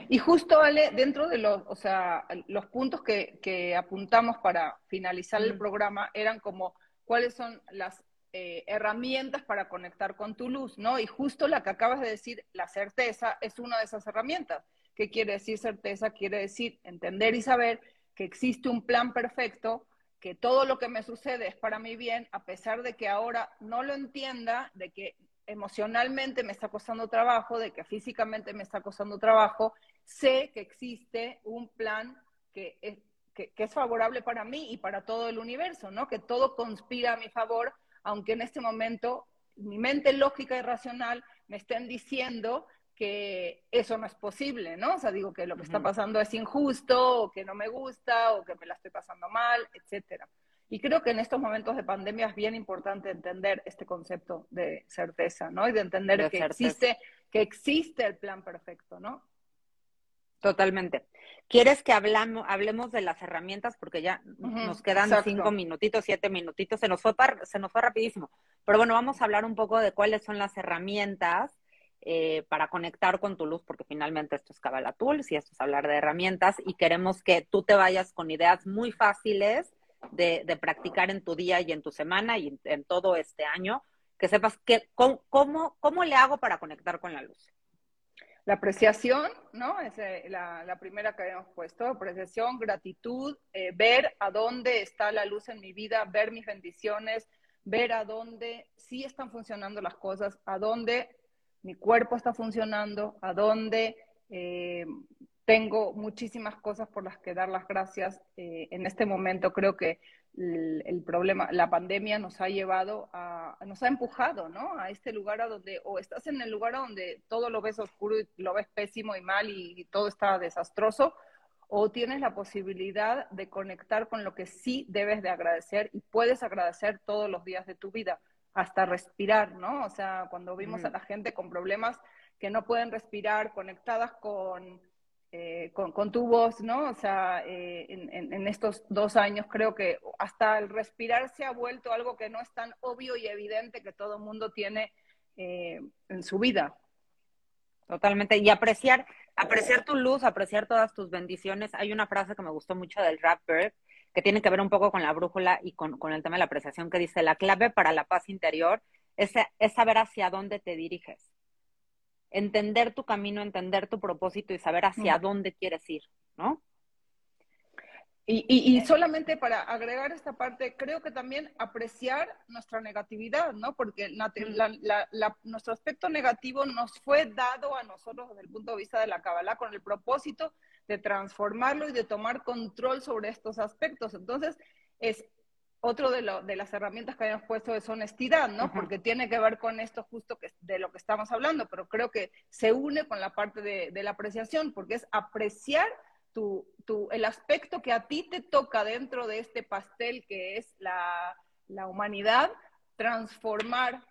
Y justo, Ale, dentro de los, o sea, los puntos que, que apuntamos para finalizar el programa eran como cuáles son las eh, herramientas para conectar con tu luz, ¿no? Y justo la que acabas de decir, la certeza, es una de esas herramientas. ¿Qué quiere decir certeza? Quiere decir entender y saber que existe un plan perfecto, que todo lo que me sucede es para mi bien, a pesar de que ahora no lo entienda, de que emocionalmente me está costando trabajo, de que físicamente me está costando trabajo, sé que existe un plan que es, que, es favorable para mí y para todo el universo, ¿no? Que todo conspira a mi favor, aunque en este momento mi mente lógica y racional me estén diciendo que eso no es posible, ¿no? O sea, digo que lo que está pasando es injusto, o que no me gusta, o que me la estoy pasando mal, etcétera. Y creo que en estos momentos de pandemia es bien importante entender este concepto de certeza, ¿no? Y de entender que existe que existe el plan perfecto, ¿no? Totalmente. ¿Quieres que hablamos, hablemos de las herramientas? Porque ya nos quedan exacto. cinco minutitos, siete minutitos, se nos, fue par- se nos fue rapidísimo. Pero bueno, vamos a hablar un poco de cuáles son las herramientas eh, para conectar con tu luz, porque finalmente esto es Kabbalah Tools y esto es hablar de herramientas y queremos que tú te vayas con ideas muy fáciles de, de practicar en tu día y en tu semana y en, en todo este año, que sepas que, cómo, cómo le hago para conectar con la luz. La apreciación, ¿no? Es eh, la, primera que habíamos puesto. Apreciación, gratitud, eh, ver a dónde está la luz en mi vida, ver mis bendiciones, ver a dónde sí están funcionando las cosas, a dónde mi cuerpo está funcionando, a dónde eh, tengo muchísimas cosas por las que dar las gracias. Eh, en este momento creo que el, el, problema, la pandemia nos ha llevado a, nos ha empujado, ¿no? A este lugar a donde, o estás en el lugar a donde todo lo ves oscuro y lo ves pésimo y mal y, y todo está desastroso, o tienes la posibilidad de conectar con lo que sí debes de agradecer y puedes agradecer todos los días de tu vida, hasta respirar, ¿no? O sea, cuando vimos Mm. a la gente con problemas que no pueden respirar, conectadas con, eh, con, tu voz, ¿no? O sea, eh, en, estos dos años creo que hasta el respirar se ha vuelto algo que no es tan obvio y evidente que todo el mundo tiene eh, en su vida. Totalmente. Y apreciar, apreciar tu luz, apreciar todas tus bendiciones. Hay una frase que me gustó mucho del rapper que tiene que ver un poco con la brújula y con, con el tema de la apreciación, que dice, la clave para la paz interior es, es saber hacia dónde te diriges. Entender tu camino, entender tu propósito y saber hacia dónde quieres ir, ¿no? Y, y, y solamente para agregar esta parte, creo que también apreciar nuestra negatividad, ¿no? Porque la- la- la- nuestro aspecto negativo nos fue dado a nosotros desde el punto de vista de la Kabbalah con el propósito de transformarlo y de tomar control sobre estos aspectos. Entonces, es otro de, lo- de las herramientas que habíamos puesto es honestidad, ¿no? Porque tiene que ver con esto justo que, de lo que estamos hablando, pero creo que se une con la parte de, de la apreciación, porque es apreciar tu, tu- el aspecto que a ti te toca dentro de este pastel que es la, la humanidad, transformar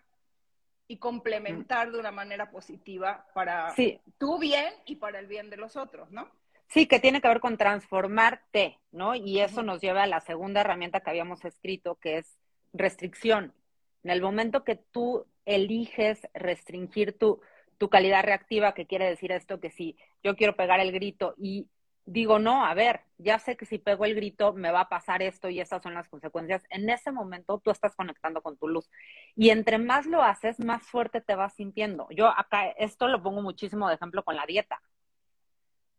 y complementar de una manera positiva para Sí. tu bien y para el bien de los otros, ¿no? Sí, que tiene que ver con transformarte, ¿no? Y eso nos lleva a la segunda herramienta que habíamos escrito, que es restricción. En el momento que tú eliges restringir tu, tu calidad reactiva, que quiere decir esto, que si yo quiero pegar el grito y digo, no, a ver, ya sé que si pego el grito me va a pasar esto y estas son las consecuencias, en ese momento tú estás conectando con tu luz. Y entre más lo haces, más fuerte te vas sintiendo. Yo acá, esto lo pongo muchísimo de ejemplo con la dieta.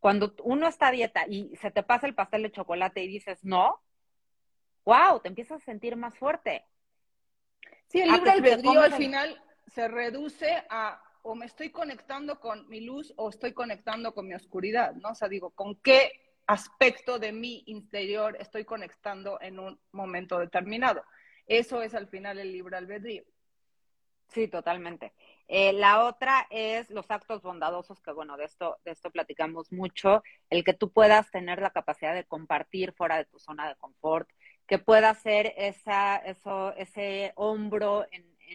Cuando uno está a dieta y se te pasa el pastel de chocolate y dices no, wow, te empiezas a sentir más fuerte. Sí, el Ah, libre te albedrío al final se reduce a o me estoy conectando con mi luz o estoy conectando con mi oscuridad, ¿no? O sea, digo, ¿con qué aspecto de mi interior estoy conectando en un momento determinado? Eso es al final el libre albedrío. Sí, totalmente. Eh, la otra es los actos bondadosos, que bueno, de esto, de esto platicamos mucho, el que tú puedas tener la capacidad de compartir fuera de tu zona de confort, que puedas ser esa, eso, ese hombro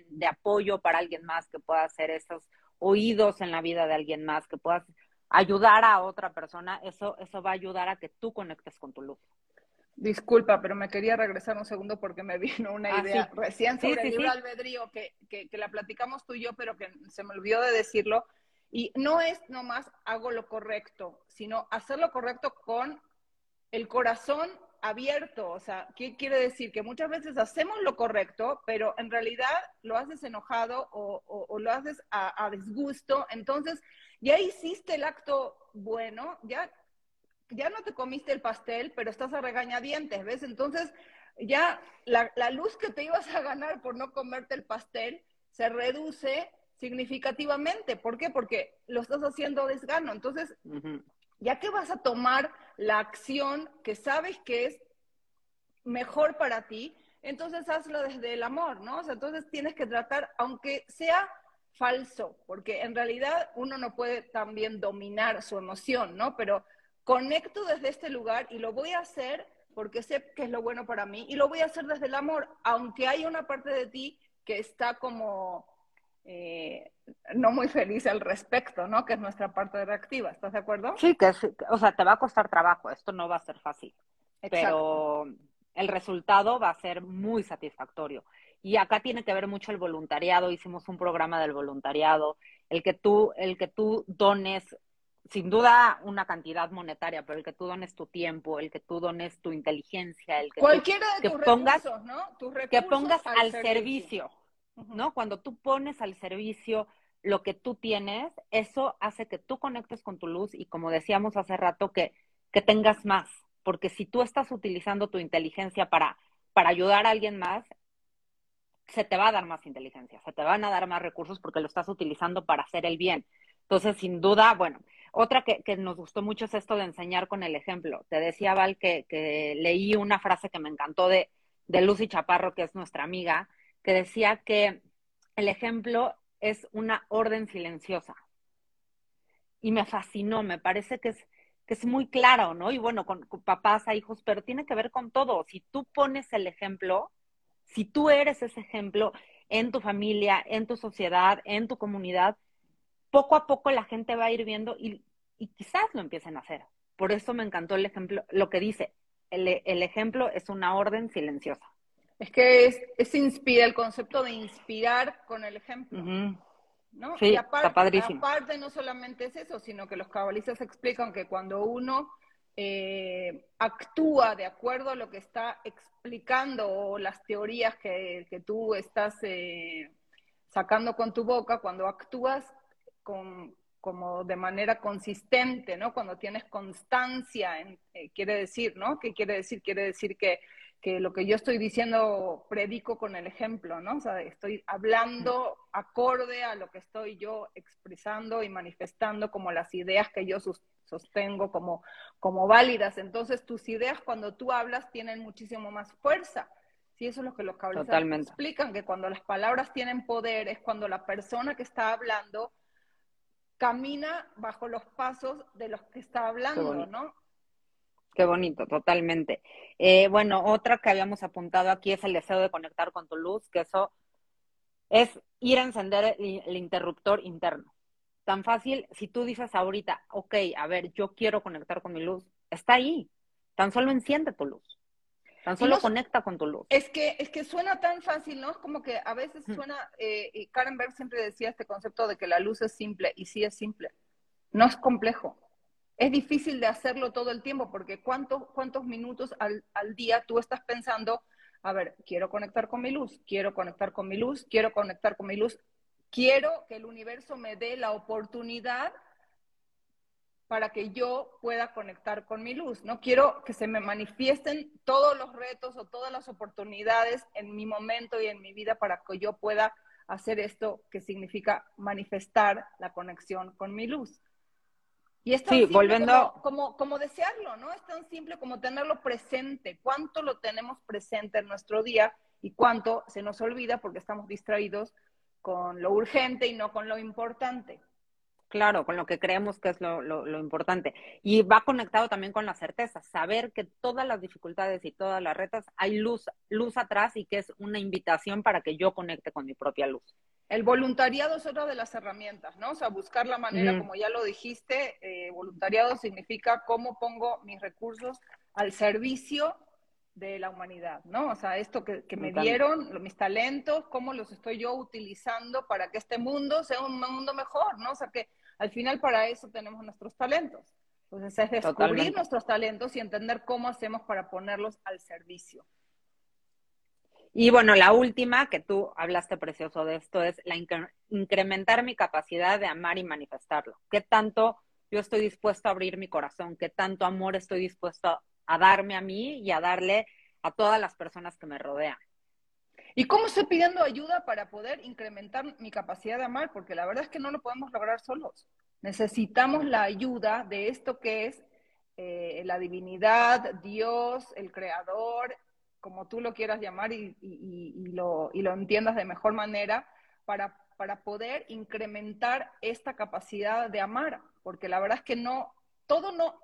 de apoyo para alguien más, que puedas ser esos oídos en la vida de alguien más, que puedas ayudar a otra persona, eso, eso va a ayudar a que tú conectes con tu luz. Disculpa, pero me quería regresar un segundo porque me vino una Ah, idea sí. recién sobre sí, el libre sí. albedrío que, que, que la platicamos tú y yo, pero que se me olvidó de decirlo. Y no es nomás hago lo correcto, sino hacer lo correcto con el corazón abierto. O sea, ¿qué quiere decir? Que muchas veces hacemos lo correcto, pero en realidad lo haces enojado o, o- o lo haces a, a disgusto. Entonces, ya hiciste el acto bueno, ya ya no te comiste el pastel, pero estás a regañadientes, ¿ves? Entonces, ya la, la luz que te ibas a ganar por no comerte el pastel se reduce significativamente. ¿Por qué? Porque lo estás haciendo desgano. Entonces, ya que vas a tomar la acción que sabes que es mejor para ti, entonces hazlo desde el amor, ¿no? O sea, entonces tienes que tratar, aunque sea falso, porque en realidad uno no puede también dominar su emoción, ¿no? Pero conecto desde este lugar y lo voy a hacer porque sé que es lo bueno para mí y lo voy a hacer desde el amor, aunque hay una parte de ti que está como eh, no muy feliz al respecto, ¿no? Que es nuestra parte reactiva, ¿estás de acuerdo? Sí, que es, o sea, te va a costar trabajo, esto no va a ser fácil, Exacto. pero el resultado va a ser muy satisfactorio. Y acá tiene que ver mucho el voluntariado, hicimos un programa del voluntariado, el que tú, el que tú dones, sin duda una cantidad monetaria, pero el que tú dones tu tiempo, el que tú dones tu inteligencia, el que tú- Cualquiera de que tus pongas- recursos, ¿no? Tus que recursos pongas al, servicio. ¿no? Cuando tú pones al servicio lo que tú tienes, eso hace que tú conectes con tu luz y como decíamos hace rato, que, que tengas más, porque si tú estás utilizando tu inteligencia para, para ayudar a alguien más, se te va a dar más inteligencia, se te van a dar más recursos porque lo estás utilizando para hacer el bien. Entonces, sin duda, bueno, otra que, que nos gustó mucho es esto de enseñar con el ejemplo. Te decía, Val, que, que leí una frase que me encantó de, de Lucy Chaparro, que es nuestra amiga, que decía que el ejemplo es una orden silenciosa. Y me fascinó, me parece que es, que es muy claro, ¿no? Y bueno, con, con papás a hijos, pero tiene que ver con todo. Si tú pones el ejemplo, si tú eres ese ejemplo en tu familia, en tu sociedad, en tu comunidad, poco a poco la gente va a ir viendo y, y quizás lo empiecen a hacer. Por eso me encantó el ejemplo, lo que dice, el, el ejemplo es una orden silenciosa. Es que es, es inspira, el concepto de inspirar con el ejemplo. ¿no? Sí, y está aparte, padrísimo. aparte no solamente es eso, sino que los cabalistas explican que cuando uno eh, actúa de acuerdo a lo que está explicando o las teorías que, que tú estás eh, sacando con tu boca, cuando actúas con, como de manera consistente, ¿no? Cuando tienes constancia, en, eh, quiere decir, ¿no? ¿Qué quiere decir? Quiere decir que, que lo que yo estoy diciendo predico con el ejemplo, ¿no? O sea, estoy hablando acorde a lo que estoy yo expresando y manifestando como las ideas que yo sostengo como, como válidas. Entonces, tus ideas cuando tú hablas tienen muchísimo más fuerza. Sí, eso es lo que los Totalmente. explican, que cuando las palabras tienen poder es cuando la persona que está hablando camina bajo los pasos de los que está hablando. ¿no? Qué bonito, totalmente. Eh, bueno, otra que habíamos apuntado aquí es el deseo de conectar con tu luz, que eso es ir a encender el, el interruptor interno. Tan fácil, si tú dices ahorita, ok, a ver, yo quiero conectar con mi luz, está ahí. Tan solo enciende tu luz. Tan solo no- conecta con tu luz. Es que, es que suena tan fácil, ¿no? Es como que a veces Mm. suena, eh, y Karen Berg siempre decía este concepto de que la luz es simple, y sí es simple. No es complejo. Es difícil de hacerlo todo el tiempo, porque ¿cuántos, cuántos minutos al, al día tú estás pensando, a ver, quiero conectar con mi luz, quiero conectar con mi luz, quiero conectar con mi luz, quiero que el universo me dé la oportunidad para que yo pueda conectar con mi luz. No quiero que se me manifiesten todos los retos o todas las oportunidades en mi momento y en mi vida para que yo pueda hacer esto que significa manifestar la conexión con mi luz. Y es tan Sí, simple volviendo- como, como, como desearlo, ¿no? Es tan simple como tenerlo presente. ¿Cuánto lo tenemos presente en nuestro día y cuánto se nos olvida porque estamos distraídos con lo urgente y no con lo importante? Claro, con lo que creemos que es lo, lo, lo importante. Y va conectado también con la certeza, saber que todas las dificultades y todas las retas hay luz, luz atrás y que es una invitación para que yo conecte con mi propia luz. El voluntariado es otra de las herramientas, ¿no? O sea, buscar la manera, como ya lo dijiste, eh, voluntariado significa cómo pongo mis recursos al servicio de la humanidad, ¿no? O sea, esto que, que me dieron, mis talentos, cómo los estoy yo utilizando para que este mundo sea un mundo mejor, ¿no? O sea, que al final para eso tenemos nuestros talentos. Entonces es descubrir Totalmente. nuestros talentos y entender cómo hacemos para ponerlos al servicio. Y bueno, la última, que tú hablaste precioso de esto, es la incre- incrementar mi capacidad de amar y manifestarlo. ¿Qué tanto yo estoy dispuesto a abrir mi corazón? ¿Qué tanto amor estoy dispuesto a darme a mí y a darle a todas las personas que me rodean? ¿Y cómo estoy pidiendo ayuda para poder incrementar mi capacidad de amar? Porque la verdad es que no lo podemos lograr solos. Necesitamos la ayuda de esto que es eh, la divinidad, Dios, el creador, como tú lo quieras llamar y, y- lo, y lo entiendas de mejor manera, para, para poder incrementar esta capacidad de amar. Porque la verdad es que no, todo no,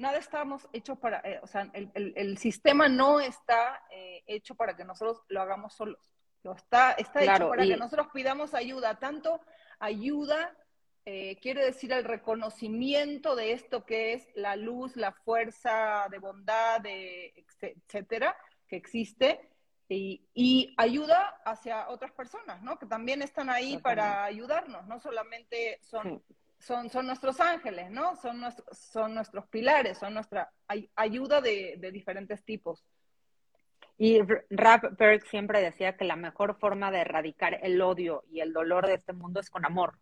nada estamos hechos para, eh, o sea, el, el- el sistema no está eh, hecho para que nosotros lo hagamos solos. Está, está Claro, hecho para y- que nosotros pidamos ayuda, tanto ayuda, eh, quiere decir el reconocimiento de esto que es la luz, la fuerza de bondad, de, etcétera, que existe, y, y ayuda hacia otras personas, ¿no? Que también están ahí para ayudarnos, no solamente son, son, son nuestros ángeles, ¿no? Son, nuestros son nuestros pilares, son nuestra ay- ayuda de, diferentes tipos. Y R- Rap Berg siempre decía que la mejor forma de erradicar el odio y el dolor de este mundo es con amor.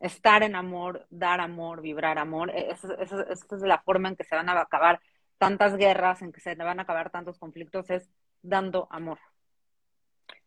Estar en amor, dar amor, vibrar amor. e- esa- esa es la forma en que se van a acabar tantas guerras, en que se van a acabar tantos conflictos, es dando amor.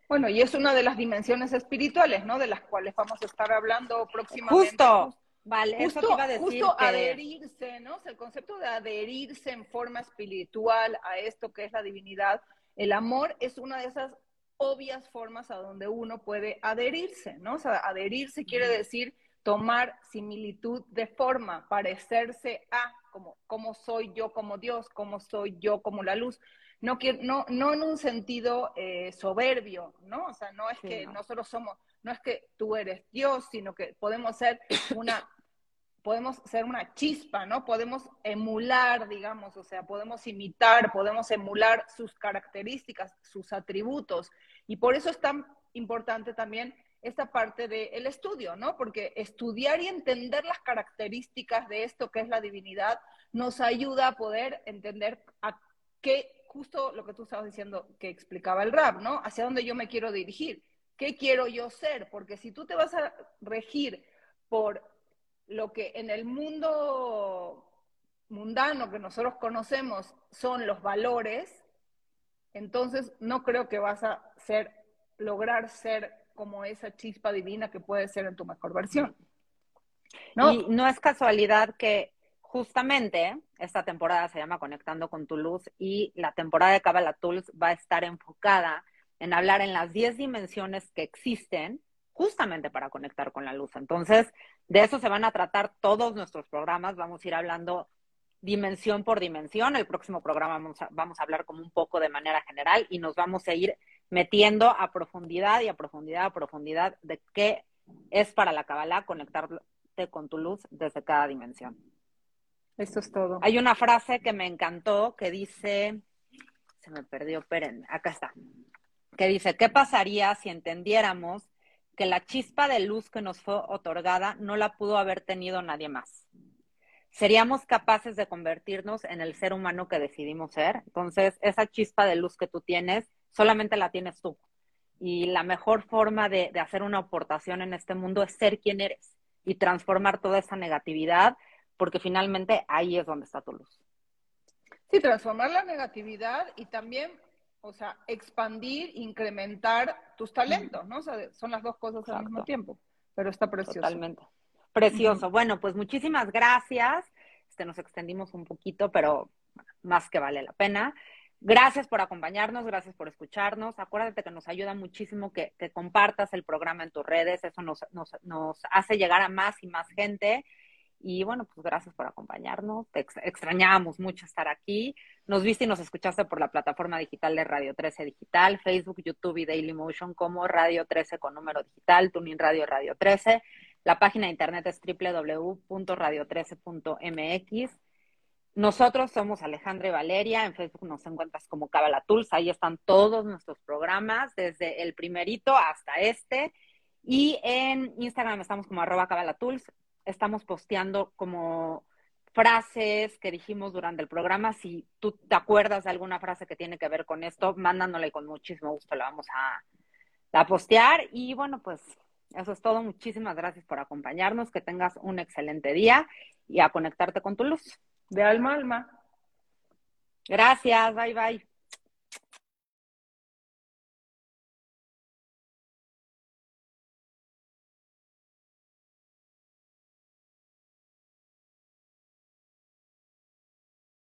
Bueno, y es una de las dimensiones espirituales, ¿no? De las cuales vamos a estar hablando próximamente. Justo, vale, eso Justo, te iba a decir justo que- adherirse, ¿no? O sea, el concepto de adherirse en forma espiritual a esto que es la divinidad, el amor es una de esas obvias formas a donde uno puede adherirse, ¿no? O sea, adherirse quiere decir tomar similitud de forma, parecerse a como, como soy yo como Dios, como soy yo como la luz. No, no, no en un sentido eh, soberbio, ¿no? O sea, no es Sí, que no. nosotros somos, no es que tú eres Dios, sino que podemos ser una, podemos ser una chispa, ¿no? Podemos emular, digamos, o sea, podemos imitar, podemos emular sus características, sus atributos. Y por eso es tan importante también esta parte del estudio, ¿no? Porque estudiar y entender las características de esto que es la divinidad nos ayuda a poder entender a qué, justo lo que tú estabas diciendo que explicaba el rap, ¿no? Hacia dónde yo me quiero dirigir, qué quiero yo ser, porque si tú te vas a regir por lo que en el mundo mundano que nosotros conocemos son los valores, entonces no creo que vas a ser, lograr ser como esa chispa divina que puede ser en tu mejor versión. ¿no? Y no es casualidad que justamente esta temporada se llama Conectando con tu luz y la temporada de Kabbalah Tools va a estar enfocada en hablar en las 10 dimensiones que existen justamente para conectar con la luz. Entonces, de eso se van a tratar todos nuestros programas. Vamos a ir hablando dimensión por dimensión. El próximo programa vamos a, hablar como un poco de manera general y nos vamos a ir metiendo a profundidad y a profundidad, a profundidad de qué es para la Kabbalah conectarte con tu luz desde cada dimensión. Esto es todo. Hay una frase que me encantó que dice, se me perdió, esperen, acá está, que dice, ¿qué pasaría si entendiéramos que la chispa de luz que nos fue otorgada no la pudo haber tenido nadie más? ¿Seríamos capaces de convertirnos en el ser humano que decidimos ser? Entonces, esa chispa de luz que tú tienes, solamente la tienes tú. Y la mejor forma de, de hacer una aportación en este mundo es ser quien eres y transformar toda esa negatividad, porque finalmente ahí es donde está tu luz. Sí, transformar la negatividad y también, o sea, expandir, incrementar tus talentos, ¿no? O sea, son las dos cosas al mismo tiempo, pero está precioso. Totalmente. Precioso. Uh -huh. Bueno, pues muchísimas gracias. Este, nos extendimos un poquito, pero más que vale la pena. Gracias por acompañarnos, gracias por escucharnos. Acuérdate que nos ayuda muchísimo que, que compartas el programa en tus redes, eso nos, nos, nos, hace llegar a más y más gente. Y bueno, pues gracias por acompañarnos. Te ex extrañábamos mucho estar aquí. Nos viste y nos escuchaste por la plataforma digital de Radio 13 Digital, Facebook, YouTube y Dailymotion como Radio 13 con número digital, Tuning Radio Radio 13. La página de internet es www.radio13.mx. Nosotros somos Alejandra y Valeria, en Facebook nos encuentras como Kabbalah Tools, ahí están todos nuestros programas, desde el primerito hasta este, y en Instagram estamos como arroba Kabbalah Tools, estamos posteando como frases que dijimos durante el programa, si tú te acuerdas de alguna frase que tiene que ver con esto, mándanosla y con muchísimo gusto la vamos a, a postear, y bueno, pues eso es todo, muchísimas gracias por acompañarnos, que tengas un excelente día y a conectarte con tu luz. De alma a alma. Gracias, bye bye.